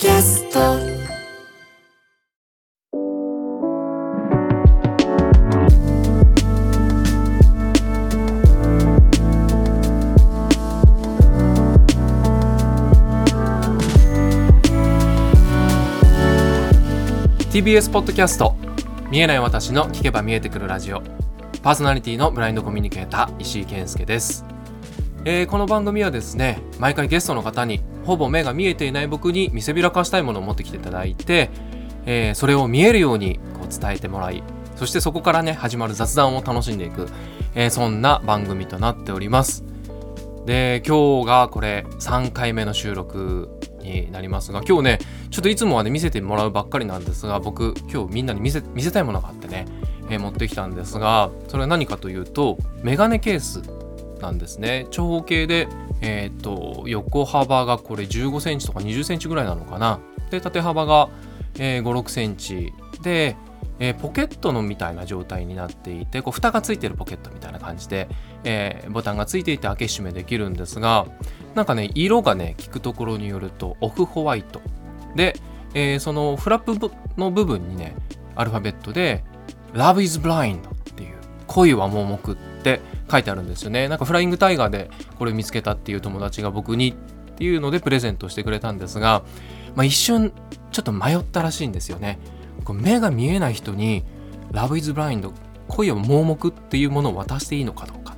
キャスト。TBS ポッドキャスト。見えない私の聞けば見えてくるラジオ。パーソナリティのブラインドコミュニケーター石井健介です、えーこの番組はですね毎回ゲストの方にほぼ目が見えていない僕に見せびらかしたいものを持ってきていただいて、えーそれを見えるようにこう伝えてもらいそしてそこからね始まる雑談を楽しんでいく、えーそんな番組となっております。で今日がこれ3回目の収録になりますが今日ねちょっといつもはね見せてもらうばっかりなんですが僕今日みんなに見せ見せたいものがあってね、えー持ってきたんですがそれは何かというとメガネケースなんですね。長方形でえっ、と横幅がこれ15センチとか20センチぐらいなのかな。で縦幅が、えー、56センチ。で、えーポケットのみたいな状態になっていてこう蓋がついてるポケットみたいな感じで、えーボタンがついていて開け閉めできるんですがなんかね色がね聞くところによるとオフホワイト。で、えーそのフラップの部分にねアルファベットで「Love is blind」っていう「恋は盲目」って書いてあるんですよね。なんかフライングタイガーでこれ見つけたっていう友達が僕にっていうのでプレゼントしてくれたんですが、まあ、一瞬ちょっと迷ったらしいんですよね。目が見えない人に「Love is blind」恋は盲目っていうものを渡していいのかどうか。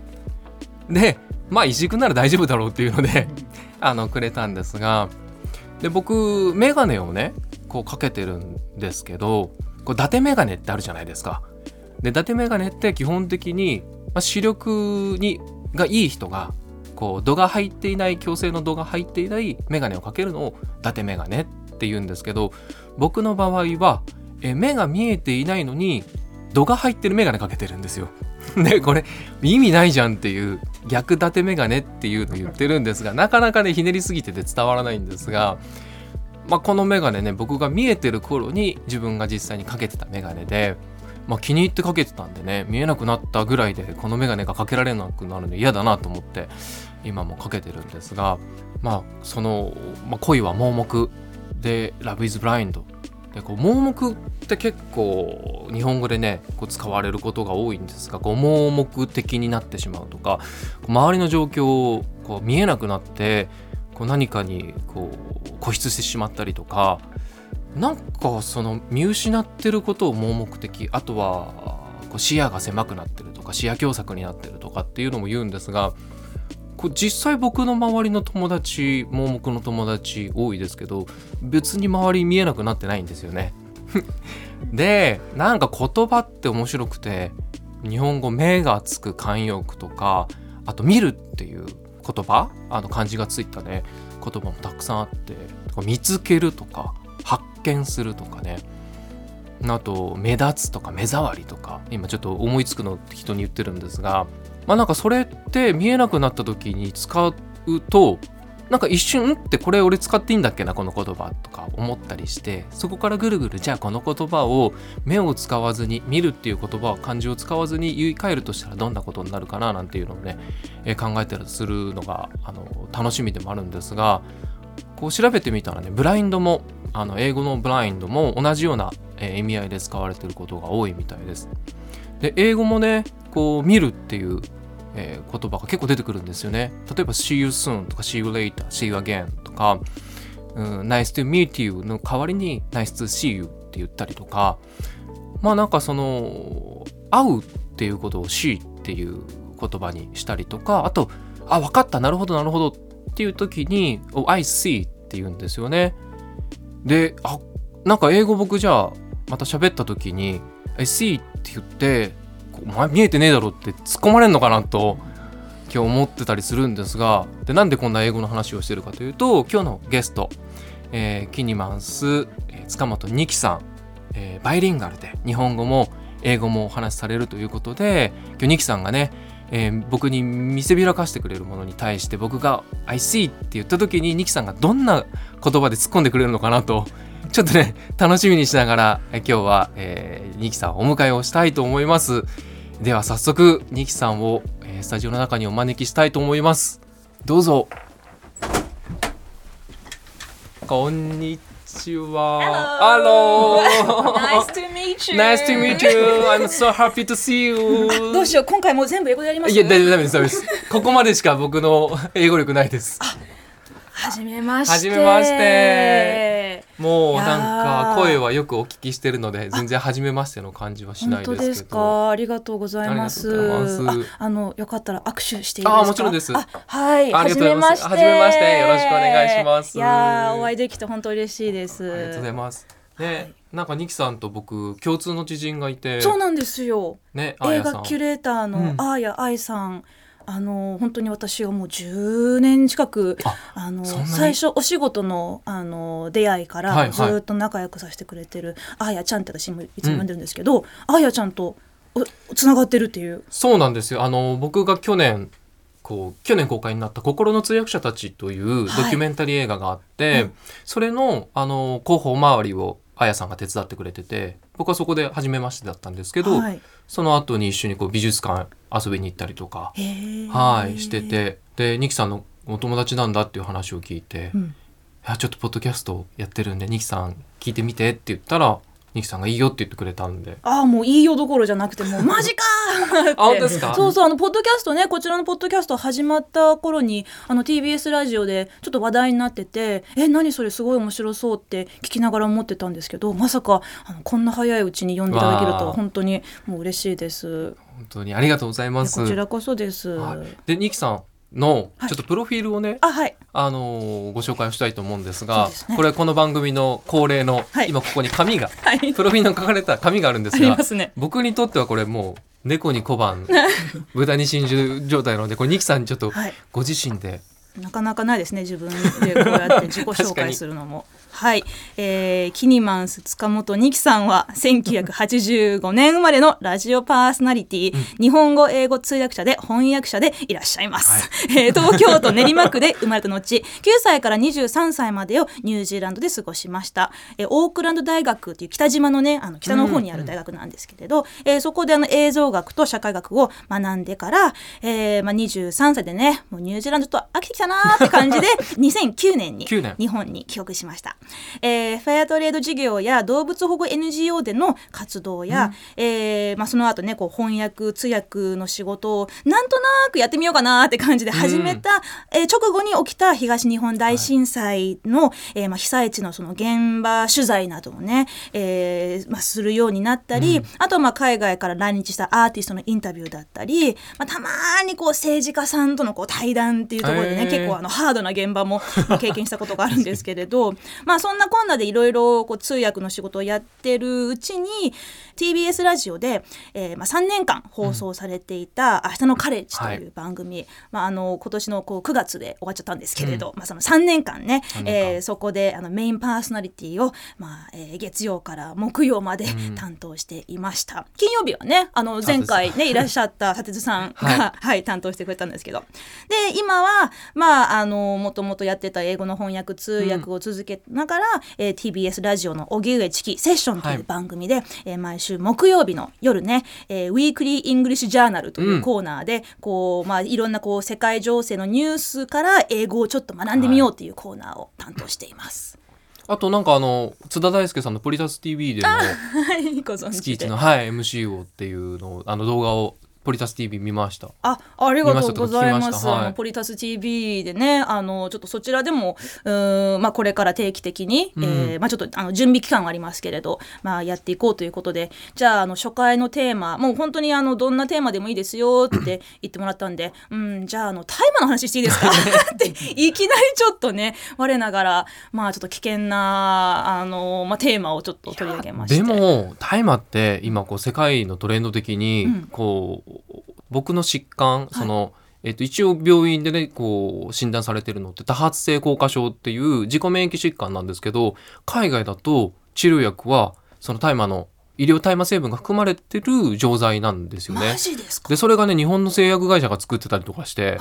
でまあ石井君なら大丈夫だろうっていうので あのくれたんですが。で僕メガネをねこうかけてるんですけどこう伊達メガネってあるじゃないですか。で伊達メガネって基本的に、あ、視力にがいい人がこう度が入っていない矯正の度が入っていないメガネをかけるのを伊達メガネって言うんですけど僕の場合はえ目が見えていないのに度が入ってるメガネかけてるんですよ。で これ意味ないじゃんっていう逆立てメガネっていうの言ってるんですがなかなかねひねりすぎてて伝わらないんですが、まあ、このメガネね僕が見えてる頃に自分が実際にかけてたメガネで、まあ、気に入ってかけてたんでね見えなくなったぐらいでこのメガネがかけられなくなるの嫌だなと思って今もかけてるんですがまあその、まあ、恋は盲目で「Love is blind」でこう盲目って結構日本語でねこう使われることが多いんですがこう盲目的になってしまうとか周りの状況をこう見えなくなってこう何かにこう固執してしまったりとかなんかその見失ってることを盲目的あとはこう視野が狭くなってるとか視野狭窄になってるとかっていうのも言うんですがこ実際僕の周りの友達盲目の友達多いですけど別に周り見えなくなってないんですよね。でなんか言葉って面白くて日本語目がつく慣用句とかあと見るっていう言葉あの漢字がついたね言葉もたくさんあって見つけるとか見するとかね。あと目立つとか目障りとか。今ちょっと思いつくのって人に言ってるんですが。まあなんかそれって見えなくなった時に使うとなんか一瞬ってこれ俺使っていいんだっけなこの言葉とか思ったりしてそこからぐるぐるじゃあこの言葉を目を使わずに見るっていう言葉を漢字を使わずに言い換えるとしたらどんなことになるかななんていうのをね、考えたりするのがあの楽しみでもあるんですがこう調べてみたらねブラインドもあの英語のブラインドも同じような、え意味合いで使われてることが多いみたいです。で英語もねこう見るっていうえー言葉が結構出てくるんですよね。例えば See you soon とか See you later, See you again とか、うん、Nice to meet you の代わりに Nice to see you って言ったりとかまあなんかその会うっていうことを See っていう言葉にしたりとかあとあ分かったなるほどなるほどっていう時に oh, I see って言うんですよね。であなんか英語僕じゃあまた喋った時に I see って言ってお前見えてねえだろって突っ込まれるのかなと今日思ってたりするんですがでなんでこんな英語の話をしてるかというと今日のゲスト、えーキニマンス、えー塚本二木さん、えーバイリンガルで日本語も英語もお話しされるということで今日二木さんがね、えー僕に見せびらかしてくれるものに対して僕が「I see」って言った時に二木さんがどんな言葉で突っ込んでくれるのかなと ちょっとね楽しみにしながらえ今日は、えー、ニキさんをお迎えをしたいと思いますでは早速ニキさんを、えースタジオの中にお招きしたいと思いますどうぞこんにちは。Hello. Hello. Nice to meet you. Nice to meet you. I'm so happy to see you. どうしよう今回もう全部英語でやります？いや、大丈夫、です、大丈夫です。ここまでしか僕の英語力ないです。はじめまして。はじめまして。もうなんかー声はよくお聞きしてるので、全然初めましての感じはしないですけど。か？ありがとうございます。ありがとうございますああのよかったら握手して。あもちろんですあはい。はじめまして。はじめましてよろしくお願いしますいやーお会いできて本当嬉しいです。ありがとうございます。ね、はいなんかニキさんと僕共通の知人がいて、そうなんですよ。ね、あ映。画キュレーターのうんあーや愛さん。あの本当に私はもう10年近くああの最初お仕事のあの出会いかはいはいらずっと仲良くさせてくれてるあーやちゃんって私もいつも呼んでるんですけど、あーやちゃんとおつながってるっていうそうなんですよ。あの僕が去年こう去年公開になった心の通訳者たちというドキュメンタリー映画があって、うんそれのあの広報周りをあやさんが手伝ってくれてて、僕はそこで初めましてだったんですけど、はい、その後に一緒にこう美術館遊びに行ったりとか、はいしてて、でニキさんのお友達なんだっていう話を聞いて、うん。いやちょっとポッドキャストやってるんでニキさん聞いてみてって言ったらニキさんがいいよって言ってくれたんで。ああもういいよどころじゃなくてもう マジかあ本当ですか？そうそうあのポッドキャストねこちらのポッドキャスト始まった頃にあの TBS ラジオでちょっと話題になっててえ何それすごい面白そうって聞きながら思ってたんですけどまさかあのこんな早いうちに読んでいただけると本当にもう嬉しいです。本当にありがとうございます。こちらこそです、はい。でニキさんのはい。ちょっとプロフィールをね、あはい。あのーご紹介をしたいと思うんですそうがですね。これこの番組の恒例の、はい。今ここに紙がはい。プロフィールの書かれた紙があるんですありがますね。僕にとってはこれもう猫に小判 豚に真珠状態なのでこれニキさんにちょっとはい。ご自身で。なかなかないですね自分でこうやって自己紹介するのも。はい、えー、キニマンス塚本二木さんは1985年生まれのラジオパーソナリティ、日本語英語通訳者で翻訳者でいらっしゃいます、えー東京都練馬区で生まれた後9歳から23歳までをニュージーランドで過ごしました、えーオークランド大学っていう北島のねあの北の方にある大学なんですけれど、えーそこであの映像学と社会学を学んでから、えーまあ、23歳でねもうニュージーランドと飽きてきたなーって感じで 2009年に9年。日本に帰国しました、えーフェアトレード事業や動物保護 NGO での活動や、えーまあ、その後ねこう翻訳通訳の仕事をなんとなくやってみようかなって感じで始めた、えー直後に起きた東日本大震災の、えーまあ、被災地のその現場取材などをね、えーまあ、するようになったり、あとはまあ海外から来日したアーティストのインタビューだったり、まあ、たまにこう政治家さんとのこう対談っていうところでね、結構あのハードな現場もまあ経験したことがあるんですけれど まあそんなこんなでいろいろこう通訳の仕事をやってるうちに TBS ラジオで、えーまあ、3年間放送されていた「明日のカレッジ」とい。う番組、まあ、あの今年のこう9月で終わっちゃったんですけれど、まあ、その3年間ね3年間。えーそこであのメインパーソナリティを、まあえー月曜から木曜まで担当していました、金曜日はねあの前回ねいらっしゃった立津さんが、ははい、担当してくれたんですけど。で今はまああのもともとやってた英語の翻訳通訳を続けながら、えー TBS ラジオの「荻上チキセッション」とはいいう番組で、えー毎週木曜日の夜ね「えーウィークリー・イングリッシュ・ジャーナル」といううん。コーナーで、こうまあ、いろんなこう世界情勢のニュースから英語をちょっと学んでみようっていうコーナーを担当しています。あとなんかあの津田大介さんの「ポリタス TV」での月一の、はい、MC をっていうのをあの動画をポリタス TV 見ました。あ、ありがとうござい見まます。はい。ポリタス TV でね、あのちょっとそちらでも、うーん、まあこれから定期的に、うん。えーまあちょっとあの準備期間はありますけれど、まあやっていこうということで、じゃああの初回のテーマ、もう本当にあのどんなテーマでもいいですよって 言ってもらったんで、うん、じゃああの大麻の話していいですか？っていきなりちょっとね、我ながらまあちょっと危険なあのまあテーマをちょっと取り上げまして。でも大麻って今こう世界のトレンド的にうん。こう、僕の疾患その、えっと一応病院でねこう診断されてるのって多発性硬化症っていう自己免疫疾患なんですけど海外だと治療薬はその大麻の医療大麻成分が含まれてる錠剤なんですよね。マ。ジですか？でそれがね日本の製薬会社が作ってたりとかして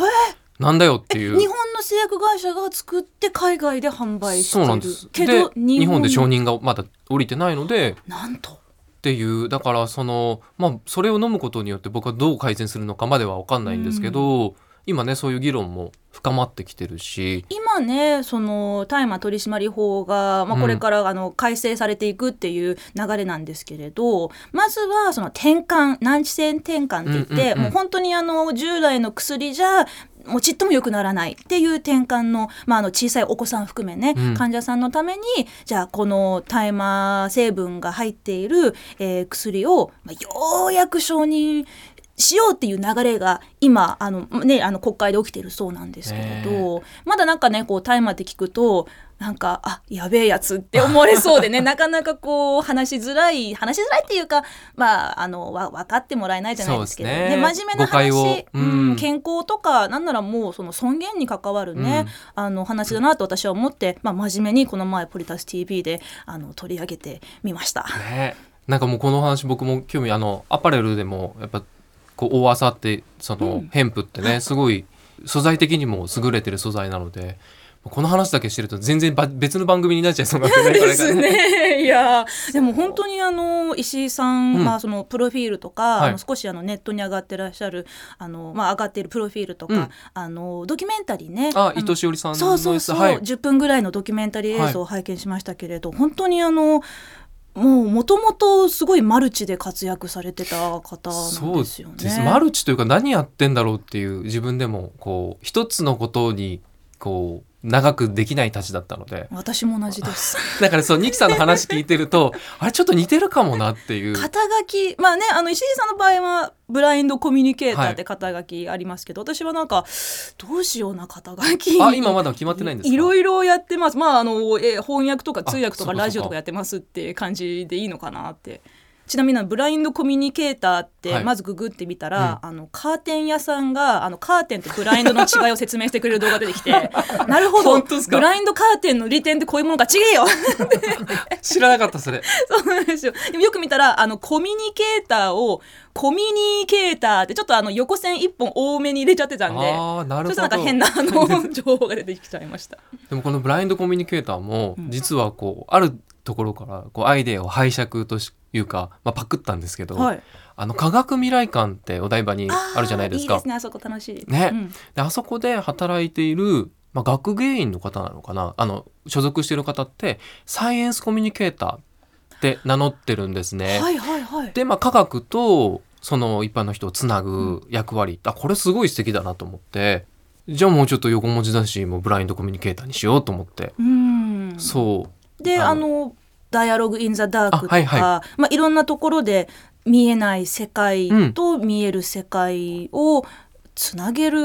なんだよっていう。日本の製薬会社が作って海外で販売してるそうなんです。けでど日本で承認がまだ降りてないのでなんとっていうだからそのまあそれを飲むことによって僕はどう改善するのかまでは分かんないんですけど、今ねそういう議論も深まってきてるし。今ねその大麻取締法が、まあ、これから、あの改正されていくっていう流れなんですけれどまずはその転換難治性転換って言って、うんうんうん。もう本当にあの従来の薬じゃもうちっとも良くならないっていう転換の,、まあ、あの小さいお子さん含めね、うん。患者さんのためにじゃあこの大麻成分が入っている、えー薬を、まあ、ようやく承認しようっていう流れが今あの、ね、あの国会で起きてるそうなんですけれど、まだなんかねこう大麻って聞くとなんかあやべえやつって思われそうでね。なかなかこう話しづらい話しづらいっていうかまああのわ分かってもらえないじゃないですけど。そうですね。真面目な話、うん。うん健康とかなんならもうその尊厳に関わるね、あの話だなと私は思って、まあ、真面目にこの前ポリタス TV であの取り上げてみました。ね。なんかもうこの話僕も興味あのアパレルでもやっぱこう大麻ってその、うん。ヘンプってねすごい素材的にも優れてる素材なのでこの話だけしてると全然ば別の番組になっちゃいそうなんですがね。ね。いや。でも本当にあの石井さん、うん。まあそのプロフィールとか、はい。あの少しあのネットに上がってらっしゃるあのまあ上がっているプロフィールとか、うん。あのドキュメンタリーね。のあ伊藤詩織さんのそうそうそう、はい。10分ぐらいのドキュメンタリー映像を拝見しましたけれど、本当にあのもうもともとすごいマルチで活躍されてた方なんそうですよね。です。マルチというか何やってんだろうっていう自分でもこう一つのことにこう長くできないたちだったので。私も同じです。だからそうニキさんの話聞いてるとあれちょっと似てるかもなっていう。肩書きまあねあの石井さんの場合はブラインドコミュニケーターはい。って肩書きありますけど、私はなんかどうしような肩書き。あ今まだ決まってないんですか？いろいろやってます。まああのえ翻訳とか通訳とかラジオとかやってますって感じでいいのかなって。ちなみにブラインドコミュニケーターってはい。まずググってみたら、あのカーテン屋さんがあのカーテンとブラインドの違いを説明してくれる動画が出てきて なるほど。ブラインドカーテンの利点ってこういうものが違えよ。知らなかったそれ。そうなんですよ。でもよく見たら、あの、コミュニケーターを、コミュニケーターって、ちょっとあの、横線一本多めに入れちゃってたんで、ああなるほど。ちょっとなんか変な、あの、情報が出てきちゃいました。でもこのブラインドコミュニケーターもうん。実はこうあるところからこうアイデアを拝借というか、まあ、パクったんですけど、はい。あの科学未来館ってお台場にあるじゃないですかいいですね、あそこ楽しい。ねうんであそこで働いている、まあ、学芸員の方なのかなあの所属している方ってサイエンスコミュニケーターって名乗ってるんですね。はいはいはい。で、まあ、科学とその一般の人をつなぐ役割、あこれすごい素敵だなと思ってじゃあもうちょっと横文字だしもうブラインドコミュニケーターにしようと思って、うん。そうで、ああの、ダイアログ・イン・ザ・ダークとか、あはいはい。まあ、いろんなところで見えない世界と見える世界をつなげる、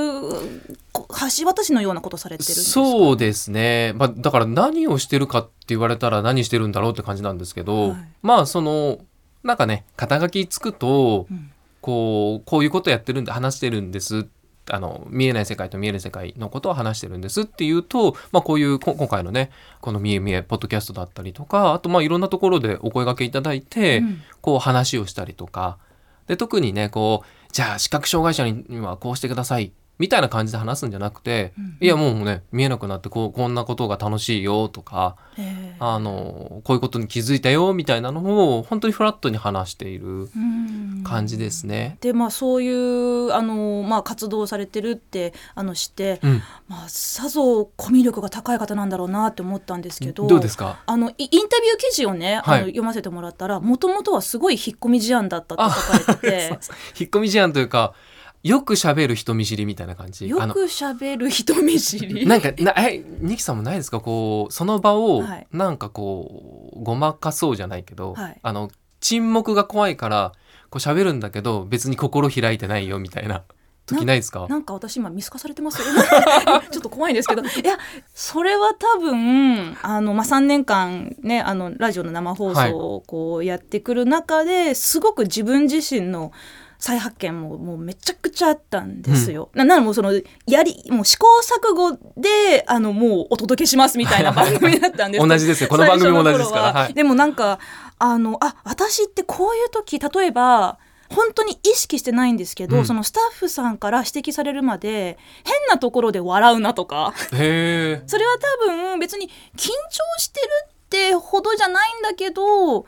こ橋渡しのようなことされてるんですか？そうですね、まあ、だから何をしてるかって言われたら何してるんだろうって感じなんですけど、はい。まあそのなんかね肩書きつくと、うん。こうこういうことやってるんで話してるんですあの見えない世界と見える世界のことを話してるんですっていうと、まあ、こういうこ今回のねこの「みえみえ」ポッドキャストだったりとかあとまあいろんなところでお声掛けいただいて、うん。こう話をしたりとか。で特にねこうじゃあ視覚障害者にはこうしてくださいみたいな感じで話すんじゃなくて、うん。いやもうね見えなくなってこうこんなことが楽しいよとかええあのこういうことに気づいたよみたいなのを本当にフラットに話しているうん。感じですね。でまあそういうあの、まあ、活動をされてるってあの知って、うん、まあ、さぞコミュ力が高い方なんだろうなって思ったんですけどどうですか？あのイインタビュー記事をね、あはい。の読ませてもらったらもともとはすごい引っ込み思案だったって書かれてて。引っ込み思案というかよく喋る人見知りみたいな感じ？よく喋る人見知り？なんかなえニキさんもないですか？こうその場をはい。なんかこうごまかそうじゃないけど、はい。あの沈黙が怖いからこう喋るんだけど別に心開いてないよみたいな時ないですか？なんか私今見透かされてます？よ ちょっと怖いんですけど。いやそれは多分あの、まあ、3年間ねあのラジオの生放送をこうやってくる中ですごく自分自身の再発見ももうめちゃくちゃあったんですよ。なならもうそのやりもう試行錯誤であのもうお届けしますみたいな番組だったんです同じですよ。この番組も同じですから。ははい。でもなんかあのあ私ってこういう時例えば本当に意識してないんですけど、うん。そのスタッフさんから指摘されるまで変なところで笑うなとか。それは多分別に緊張してるってほどじゃないんだけど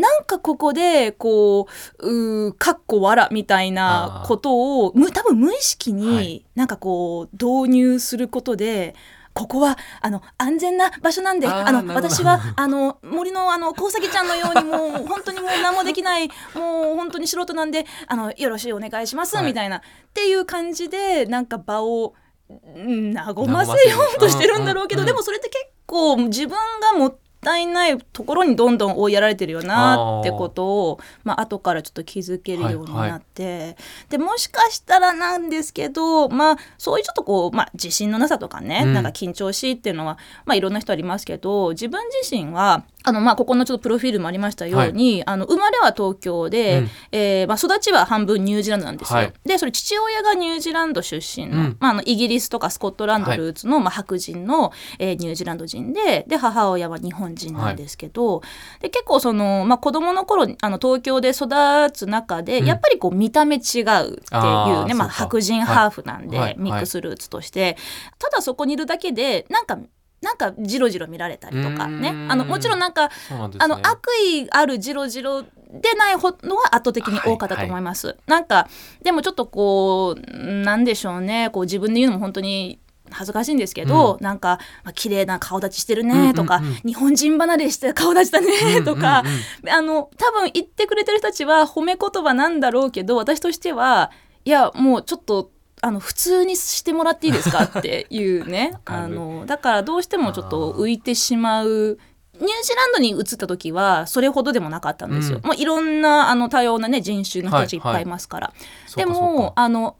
なんかここでこううーかっこわらみたいなことをむ多分無意識はにい。なんかこう導入することで。ここはあの安全な場所なんであの私はあの森のあのコウサギちゃんのようにもう 本当にもう何もできないもう本当に素人なんであのよろしいお願いします、はい。みたいなっていう感じでなんか場をうん和ませようとしてるんだろうけど、でもそれって結構自分がもったいないところにどんどん追いやられてるよなってことをまあ後からちょっと気づけるようになって、でもしかしたらなんですけどまあそういうちょっとこう、まあ、自信のなさとかね、うん。なんか緊張しいっていうのは、まあ、いろんな人ありますけど自分自身はあのまあここのちょっとプロフィールもありましたように、あの生まれは東京で、うん。えーまあ、育ちは半分ニュージーランドなんですよ。はい。でそれ父親がニュージーランド出身の,、うん。まあ、あのイギリスとかスコットランドルーツの、まあ、白人の、えーニュージーランド人でで母親は日本人なんですけど、で結構その、まあ、子供の頃あの東京で育つ中で、うん。やっぱりこう見た目違うっていうね、まあ、白人ハーフなんで、はい。はい。ミックスルーツとして、ただそこにいるだけでなんかなんかジロジロ見られたりとかね。あのもちろんなんかね。あの悪意あるジロジロでないほのは圧倒的に多かったと思います。なんかでもちょっとこうなんでしょうね。こう自分で言うのも本当に恥ずかしいんですけど、なんか、まあ綺麗な顔立ちしてるねとか、うんうんうん。日本人離れして顔立ちだねとか、うんうんうん。あの多分言ってくれてる人たちは褒め言葉なんだろうけど私としてはいやもうちょっとあの普通にしてもらっていいですかっていうね。あのだからどうしてもちょっと浮いてしまう。ニュージーランドに移った時はそれほどでもなかったんですよ。うん。もういろんなあの多様なね人種の人たちいっぱいいますから。でそうかそうもか。あの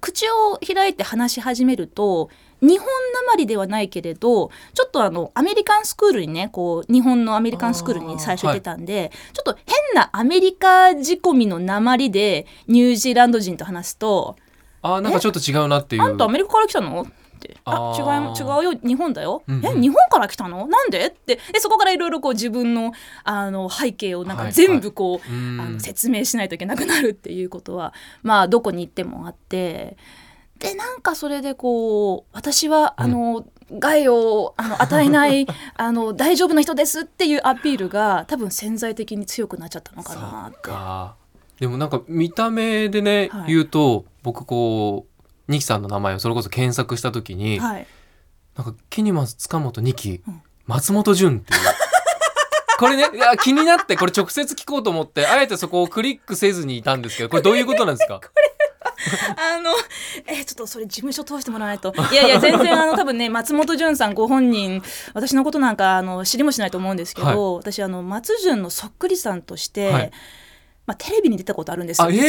口を開いて話し始めると日本なまりではないけれどちょっとあのアメリカンスクールにねこう日本のアメリカンスクールに最初行ってたんで、ちょっと変なアメリカ仕込みのなまりでニュージーランド人と話すとあーなんかちょっと違うなって「いう。あんたアメリカから来たの?」って「あ違う違うよ日本だよ、うんうん。え？日本から来たの？なんで?」って。でそこからいろいろこう自分のあの背景をなんかはい全部こう、うん。あの説明しないといけなくなるっていうことはまあどこに行ってもあって。でなんかそれでこう私はあの、害をあの与えない あの大丈夫な人ですっていうアピールが多分潜在的に強くなっちゃったのかなって。かでもなんか見た目でね、はい。言うと僕こうニキさんの名前をそれこそ検索した時に、はい、なんかキニマス塚本二期、うん。松本潤っていう。これねいや気になってこれ直接聞こうと思ってあえてそこをクリックせずにいたんですけどこれどういうことなんですか？あのえちょっとそれ事務所通してもらわないと。いやいや全然あの 多分ね松本潤さんご本人私のことなんかあの知りもしないと思うんですけど、私あの松潤のそっくりさんとして、はいまあ、テレビに出たことあるんですよあえ。ー。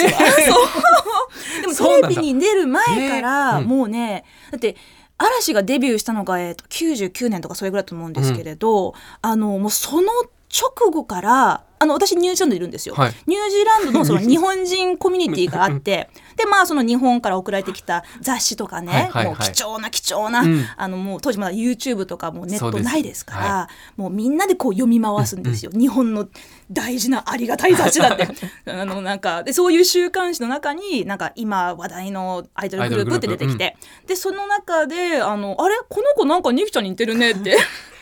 でも テレビに出る前かえら、もうねだって嵐がデビューしたのが、えー、と99年とかそれぐらいだと思うんですけれど、あのもうその直後からあの私ニュージーランドにいるんですよ。はい。ニュージーランドのその 日本人コミュニティがあってでまあその日本から送られてきた雑誌とかね、はいはいはい。もう貴重な貴重な、うん。あのもう当時まだ YouTube とかもネットないですからはもうみんなでこう読み回すんですよ、日本の大事なありがたい雑誌だって。あのなんかでそういう週刊誌の中になんか今話題のアイドルグループって出てきて、でその中であのあれ？この子なんかニキちゃんに似てるねって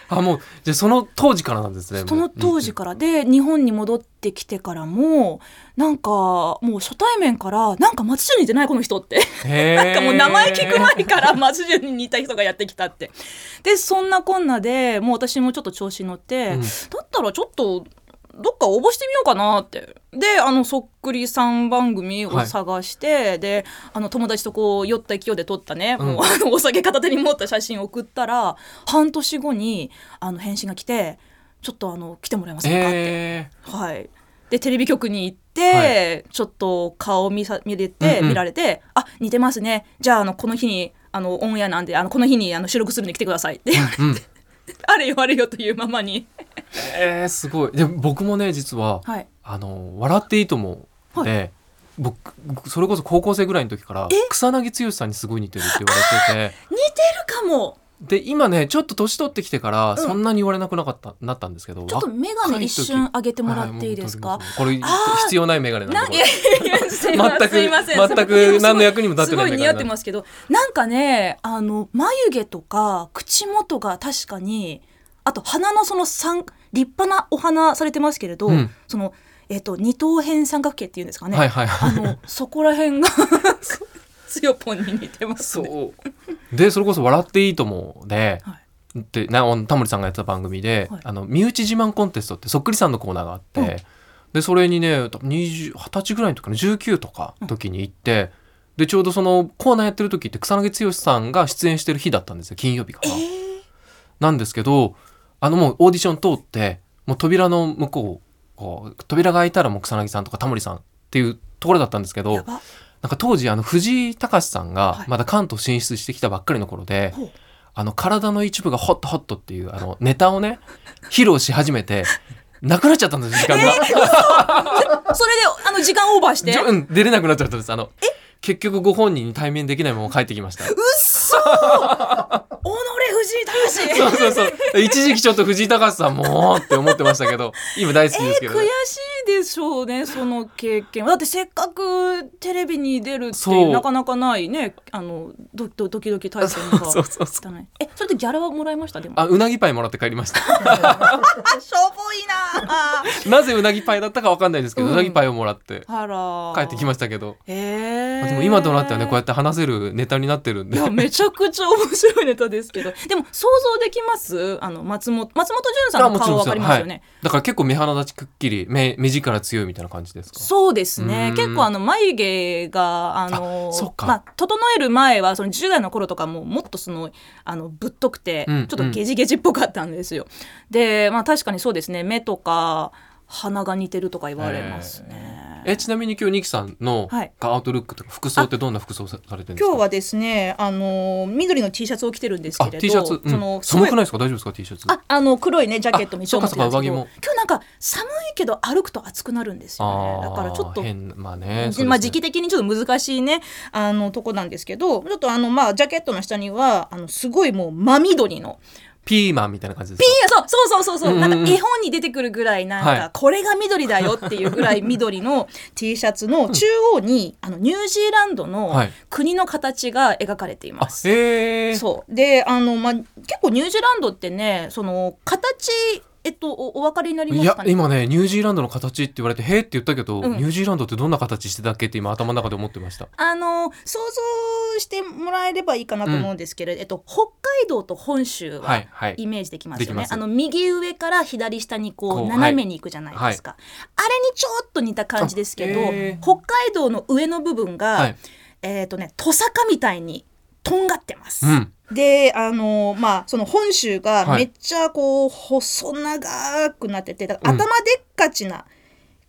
あもうじゃあその当時からなんですねその当時から。で日本に戻ってきてからもなんかもう初対面からなんか松潤に似てないこの人って。な なんかもう名前聞く前から松潤に似た人がやってきたって。でそんなこんなでもう私もちょっと調子に乗って、うん。だったらちょっとどっか応募してみようかなって。であのそっくりさん番組を探して、であの友達とこう酔った勢いで撮ったね、うん。もうあの お酒片手に持った写真を送ったら半年後にあの返信が来て「ちょっとあの来てもらえませんか?」って。えはい、でテレビ局に行って、はちょっと顔見さ見れて、うんうん。見られて「あ似てますね。じゃああのこの日にあのオンエアなんであのこの日にあの収録するんで来てください」って、ーうん、あれよあれよというままに、えー、すごい。で僕もね実ははい、あの「笑っていいとも」で、僕それこそ高校生ぐらいの時から草薙剛さんにすごい似てるって言われてて。似てるかも。で今ねちょっと年取ってきてからん。そんなに言われなくなかった、なったんですけどちょっと眼鏡一瞬上げてもらっていいですか、はいこれ必要ない眼鏡なんで全く全く何の役にも立ってないすごい似合ってますけどなんかねあの眉毛とか口元が確かにあと花のその三立派なお花されてますけれど、うん。そのえっ、と二等辺三角形っていうんですかね、はいはいはい。あのそこら辺がつよぽんに似てますね。そう。でそれこそ「笑っていいとも」で、はでなタモリさんがやってた番組で、はい。あの身内自慢コンテストってそっくりさんのコーナーがあって、うんでそれにね多分20 20歳ぐらいの時かな19とかの時に行って、でちょうどそのコーナーやってる時って草薙剛さんが出演してる日だったんですよ金曜日かな。えー。なんですけどあのもうオーディション通ってもう扉の向こうこう扉が開いたらもう草薙さんとかタモリさんっていうところだったんですけどなんか当時あの藤井隆さんはい。がまだ関東進出してきたばっかりの頃で、ほう。あの体の一部がホットホットっていうあのネタをね披露し始めて なくなっちゃったんです時間が、それであの時間オーバーして？うん出れなくなっちゃったんです。あの結局ご本人に対面できないまま帰ってきました。うっそ藤井隆そうそうそう。一時期ちょっと藤井隆さんもうって思ってましたけど今大好きですけど、悔ねしいでしょうねその経験。だってせっかくテレビに出るってそいうう。なかなかないねあのドドドキドキ体験が そうそうそう。えそれでギャラはもらいました？でも。あうなぎパイもらって帰りました。あ しょぼいな なぜうなぎパイだったかわかんないですけど、ううんなぎパイをもらって帰ってきましたけど、へえ。でも今となってはねこうやって話せるネタになってるんで。いやめちゃくちゃ面白いネタですけど。でも想像できます？あの松本松本潤さんの顔わかりますよね、はい、だから結構目鼻立ちくっきり目目力強いみたいな感じですか？そうですね。うん。結構あの眉毛があのまあ、整える前はその10代の頃とかももっとそのあのぶっとくて、うん。ちょっとゲジゲジっぽかったんですよ。でまあ確かにそうですね。目とか鼻が似てるとか言われますね。えちなみに今日ニキさんのはい。アウトルックとか服装ってどんな服装さされてるんですか？今日はですねあの緑の T シャツを着てるんですけあれど T シャツ、うん。その寒くないですか？大丈夫ですか？T シャツ。ああの黒いねジャケットも一応持ってるんですけどあそっかそっか今日なんか寒いけど歩くと暑くなるんですよね。だからちょっとまあねでまあ時期的にちょっと難しいねあのとこなんですけどちょっとあのまあジャケットの下にはあのすごいもう真緑のピーマンみたいな感じですピかーそうそうそうそうそう、うんうんうん。なんか絵本に出てくるぐらいなんか、はいこれが緑だよっていうぐらい緑の T シャツの中央に、あのニュージーランドのはい。国の形が描かれていあます。へえそう。であの、まあ、結構ニュージーランドってねその形えっとおお分かりになりまいやすかね？今ねニュージーランドの形って言われてへーって言ったけど、うん。ニュージーランドってどんな形してたっけって今頭の中で思ってました。あの想像してもらえればいいかなと思うんですけれど、えっと、北海道と本州ははいはい。イメージできますよね。できます。あの右上から左下にこう斜めに行くじゃないですか。あれにちょっと似た感じですけど、北海道の上の部分が、はい。えっ、とね、トサカみたいにとんがってます。うんであのまあその本州がはい。めっちゃこう細長くなってて、だからうん。頭でっかちな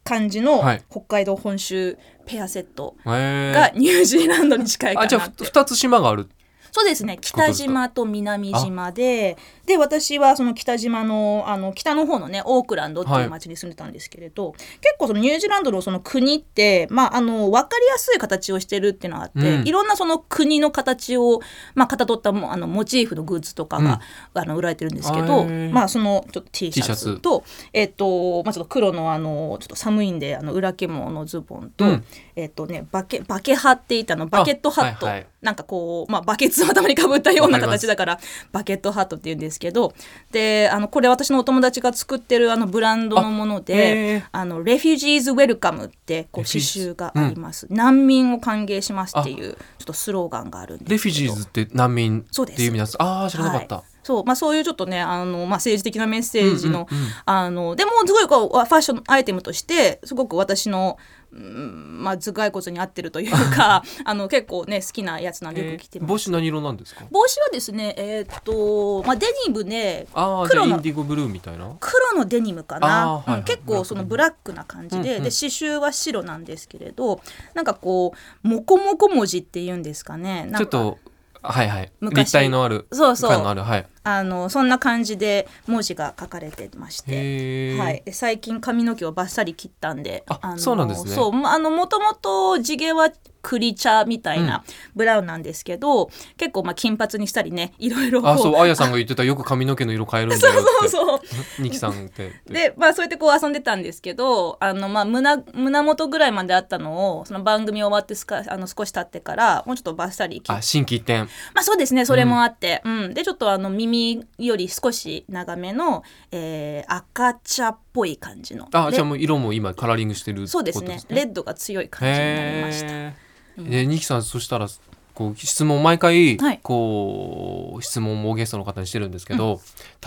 感じのはい。北海道本州ペアセットへがー。ニュージーランドに近いかなって。あじゃあふ二つ島があるそうですね。北島と南島でで私はその北島のあの北の方のねオークランドっていう町に住んでたんですけれど、結構そのニュージーランドのその国って、まあ、あの分かりやすい形をしてるっていうのがあって、うん。いろんなその国の形を、まあ、かたどったもあのモチーフのグッズとかが、あの売られてるんですけど、まあ、そのちょっと T シャャツ。ツとえっとまあ、ちょっと黒のあのちょっと寒いんであの裏起毛のズボンと、うん。えっとねバケバケハっていたのバケットハット、なんかこう、まあ、バケツを頭にかぶったような形だからバケットハットって言うんですけどであのこれ私のお友達が作ってるあのブランドのもので「あのレフュージーズ・ウェルカム」ってこう刺繍があります、難民を歓迎しますっていうちょっとスローガンがあるんです refugees って難民っていう意味なんです。ああ知らなかった、はいそうまあ、そういうちょっとねあの、まあ、政治的なメッセージの,、うんうんうん。あのでもすごいこうファッションアイテムとしてすごく私の、うんまあ、頭蓋骨に合ってるというか あの結構ね好きなやつなんでよく着てえーます。帽子何色なんですか？帽子はですねえーっと、まあ、デニムでああじゃあ黒のインディゴブルーみたいな？黒のデニムかな、はいはいうん結構そのブラックな感じで,、うんうん。で刺繍は白なんですけれどなんかこうモコモコ文字っていうんですかね？ちょっとはいはい。昔立体のあるそうそう。感のあるはいあのそんな感じで文字が書かれてまして。はい、で最近髪の毛をバッサリ切ったんでそうなんですね。そうまあのもともと地毛は栗茶みたいなブラウンなんですけど、結構まあ金髪にしたりねいろいろ。こあそうあやさんが言ってたよく髪の毛の色変えるんだよって。そうそう ニキさんって。でまあそうやってこう遊んでたんですけどあのまあ胸胸元ぐらいまであったのをその番組終わってすかあの少し経ってからもうちょっとバッサリ切っあ心機一転。まあそうですねそれもあって、うん。でちょっとあの耳耳より少し長めの、えー赤茶っぽい感じの。レあじゃあもう色も今カラーリングしてるってそうですね。レッドが強い感じになりました。へうん。ー。でニキさんそしたらこう質問毎回、はい。こう質問をゲストの方にしてるんですけど、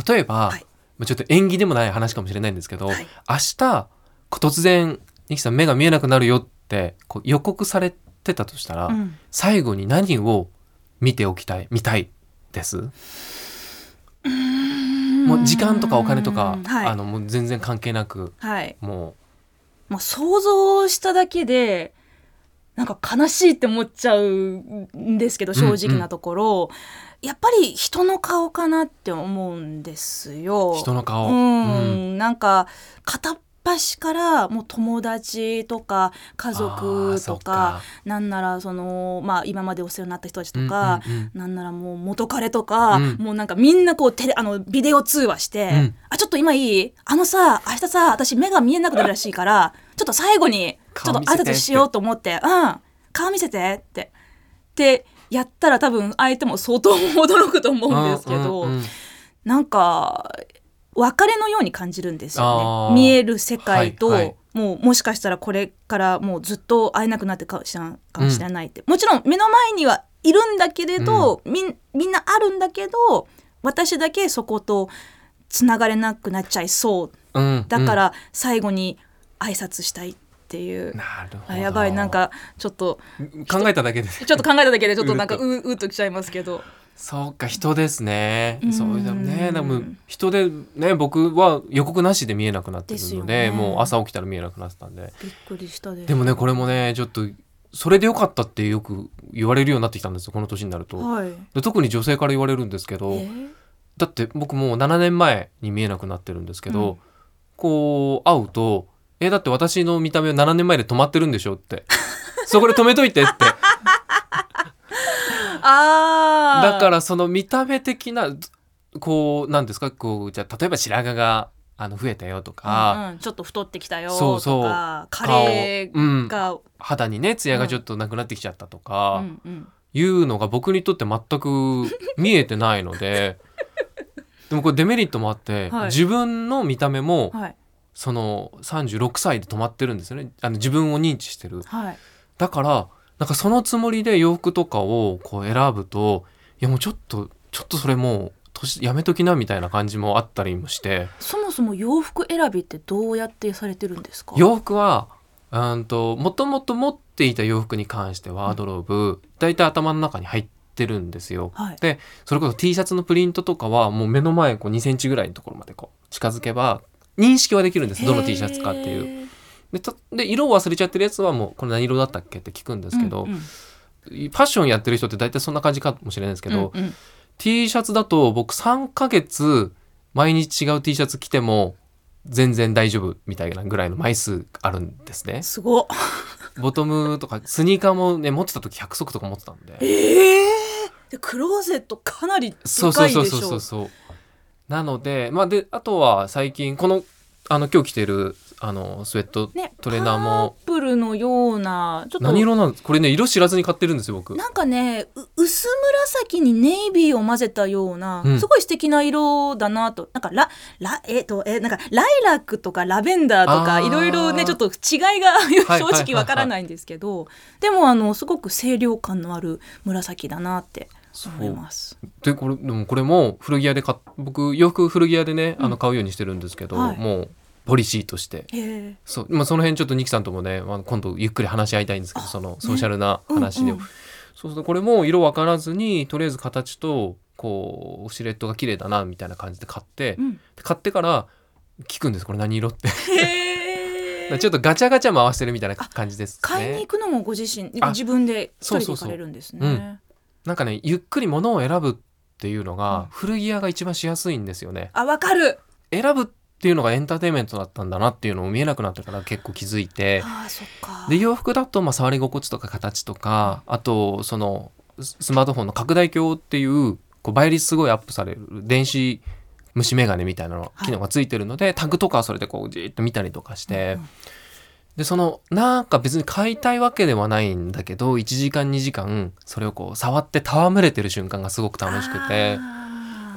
例えば、はい。まあちょっと縁起でもない話かもしれないんですけど、はい。明日突然ニキさん目が見えなくなるよってこう予告されてたとしたら、うん。最後に何を見ておきたい見たいです？もう時間とかお金とか、はい。あのもう全然関係なくはい。もまあ、想像しただけでなんか悲しいって思っちゃうんですけど正直なところ、やっぱり人の顔かなって思うんですよ。う人の顔、うん、うん。なんか片っ端からもう友達とか家族とかなんならその、まあ、今までお世話になった人たちとか、うんうんうん。なんならもう元彼とか、うん。もうなんかみんなこうテレあのビデオ通話して、うん。あちょっと今いい？あのさ明日さ私目が見えなくなるらしいからちょっと最後にちょっと挨拶しようと思ってうん。顔見せてって。ってやったら多分相手も相当驚くと思うんですけど、うんうんうん。なんか別れのように感じるんですよね。見える世界と、はいはい。もうもしかしたらこれからもうずっと会えなくなってかしらかもしれないって、もちろん目の前にはいるんだけれど、みんみんなあるんだけど私だけそことつながれなくなっちゃいそう。うんだから最後に挨拶したいっていう。あやばい。なんかちょっと考えただけで。ちょっと考えただけでちょっとなんか うううっときちゃいますけどそうか人ですね。うん。そうだねでも人でね僕は予告なしで見えなくなってるのでね。もう朝起きたら見えなくなってたんで。びっくりしたです。でもねこれもねちょっとそれでよかったってよく言われるようになってきたんですよこの年になると。はい。で特に女性から言われるんですけど、えー？だって僕もう7年前に見えなくなってるんですけど、うん。こう会うと「えだって私の見た目は7年前で止まってるんでしょ」って「そこで止めといて」ってあー。だからその見た目的なこうなんですか？こうじゃあ例えば白髪があの増えたよとか、うんうん。ちょっと太ってきたよそうそう。とかカレ顔うん。ーが、肌にねツヤがちょっとなくなってきちゃったとか、うんうん。いうのが僕にとって全く見えてないので でもこれデメリットもあって、はい。自分の見た目もはい。その36歳で止まってるんですよね。あの自分を認知してる。はい。だからなんかそのつもりで洋服とかをこう選ぶといやもうちょっとちょっとそれもう年やめときなみたいな感じもあったりもしてそもそも洋服選びってどうやってされてるんですか？洋服はうんともともと持っていた洋服に関してワードローブ大体頭の中に入ってるんですよ。はいでそれこそ T シャツのプリントとかはもう目の前こう2センチぐらいのところまでこう近づけば認識はできるんですどの T シャツかっていう。うでとで色を忘れちゃってるやつはもうこれ何色だったっけって聞くんですけど、うんうんファッションやってる人って大体そんな感じかもしれないですけど、うんうん T シャツだと僕3ヶ月毎日違う T シャツ着ても全然大丈夫みたいなぐらいの枚数あるんですね。すごっボトムとかスニーカーもね持ってた時100足とか持ってたんで。ええでクローゼットかなりそう深そうそういでしょそうそうそう。なのでまあであとは最近このあの今日着てるあのスウェットねトレーナーも。パープルのようなちょっと何色なんですこれね色知らずに買ってるんですよ僕。なんかねう薄紫にネイビーを混ぜたような、うん。すごい素敵な色だなと。なんかララえっ、とえなんかライラックとかラベンダーとかあー。いろいろねちょっと違いがはい 正直わからないんですけどでもあのすごく清涼感のある紫だなって思います。でこれでもこれも古着屋で買っ僕洋服古着屋でねあうん。の買うようにしてるんですけど、はい。もうポリシーとして。そう、まあ、その辺ちょっとニキさんともね、まあ、今度ゆっくり話し合いたいんですけどあそのソーシャルな話で、うんうんそうするとこれも色分からずにとりあえず形とこうシルエットが綺麗だなみたいな感じで買って、うん。買ってから聞くんですこれ何色って。ちょっとガチャガチャ回してるみたいな感じですね。買いに行くのもご自身あ自分で一人で行かれるんですうん。ね。なんかねゆっくり物を選ぶっていうのうん。が古着屋が一番しやすいんですよね。あわかる。選ぶっていうのがエンターテインメントだったんだなっていうのを見えなくなってから結構気づいて。で洋服だとまあ触り心地とか形とかあとそのススマートフォンの拡大鏡っていうこう倍率すごいアップされる電子虫眼鏡みたいなのはい機能がついてるので、タグとかはそれでこうじーっと見たりとかして、うんでそのなんか別に買いたいわけではないんだけど1時間2時間それをこう触って戯れてる瞬間がすごく楽しくて。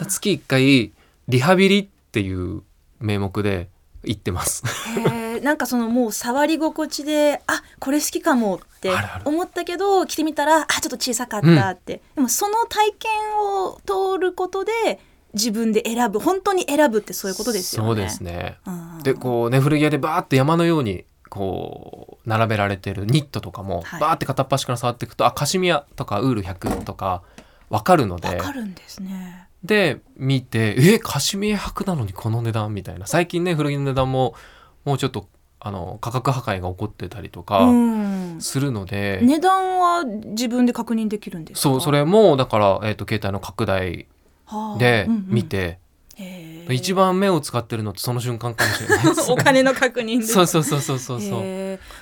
月1回リハビリっていう名目で行ってます。なんかそのもう触り心地であこれ好きかもって思ったけど着てみたらあちょっと小さかったって、でもその体験を通ることで自分で選ぶ本当に選ぶってそういうことですよね。そうですね。うんでこうね古着屋でバーって山のようにこう並べられてるニットとかも、はい。バーって片っ端から触っていくとあカシミヤとかウール100とか分かるのでわかるんですね。で見てえカシミヤ100なのにこの値段みたいな。最近ね古着の値段ももうちょっとあの価格破壊が起こってたりとかうん。するので、値段は自分で確認できるんですか？そうそれもだから、えー、と携帯の拡大はあでうんうん。一番目を使ってるのってその瞬間かもしれないです、お金の確認で。す そうそうそうそうそう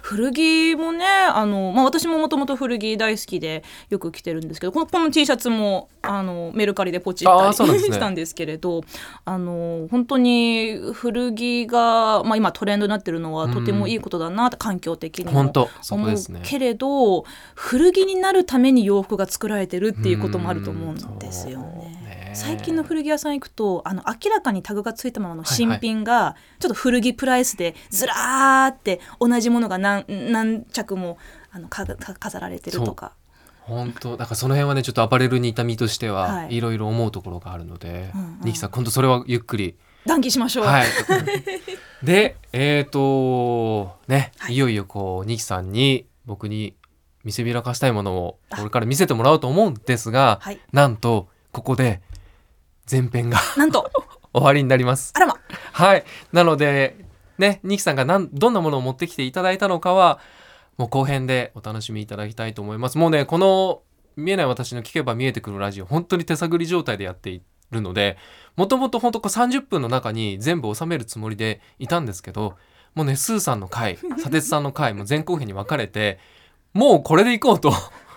古着もねあの、まあ、私ももともと古着大好きでよく着てるんですけどこのこの T シャツもあのメルカリでポチったりしたんですけれどあの本当に古着が、まあ、今トレンドになってるのはとてもいいことだなって、環境的にも本当そこ思うですね。けれど古着になるために洋服が作られてるっていうこともあると思うんですよね。最近の古着屋さん行くとあの明らかにタグがついたままの新品がちょっと古着プライスでずらーって同じものが何何着もあのかか飾られてるとか。本当だからその辺はねちょっとアパレルにいた身としては、はい。い、ろいろ思うところがあるので、うんうん。ニキさん今度それはゆっくり。談義しましょう。はい。でえっ、とね、はい。い、よいよこうニキさんに僕に見せびらかしたいものをこれから見せてもらおうと思うんですが、はい。なんとここで前編が。なんと。終わりになります。あらま。はい。なのでねニキさんがなんどんなものを持ってきていただいたのかはもう後編でお楽しみいただきたいと思います。もうねこの見えない私の聞けば見えてくるラジオ本当に手探り状態でやっているのでもともと本当こう30分の中に全部収めるつもりでいたんですけどもうねスーさんの回砂鉄さんの回も前後編に分かれてもうこれでいこうと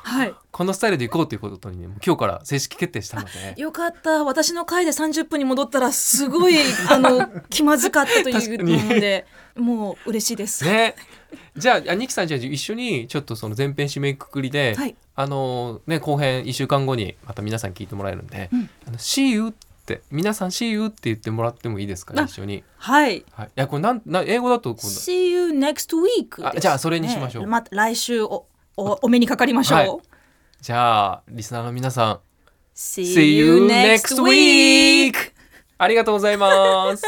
はい。このスタイルでいこうということにね今日から正式決定したので。よかった。私の回で30分に戻ったらすごい あの気まずかったというのでもう嬉しいです。ね。じゃああニキさんじゃあ一緒にちょっとその前編締めくくりで、はい。あのね後編1週間後にまた皆さん聞いてもらえるんでうん「あの See you」って皆さん「See you」って言ってもらってもいいですかあ一緒に。はい。はい、いやこれなんな英語だと今度 See you next week じゃあそれにしましょう。ねまた来週おおお目にかかりましょう。はいじゃあリスナーの皆さん See See you next week! ありがとうございます。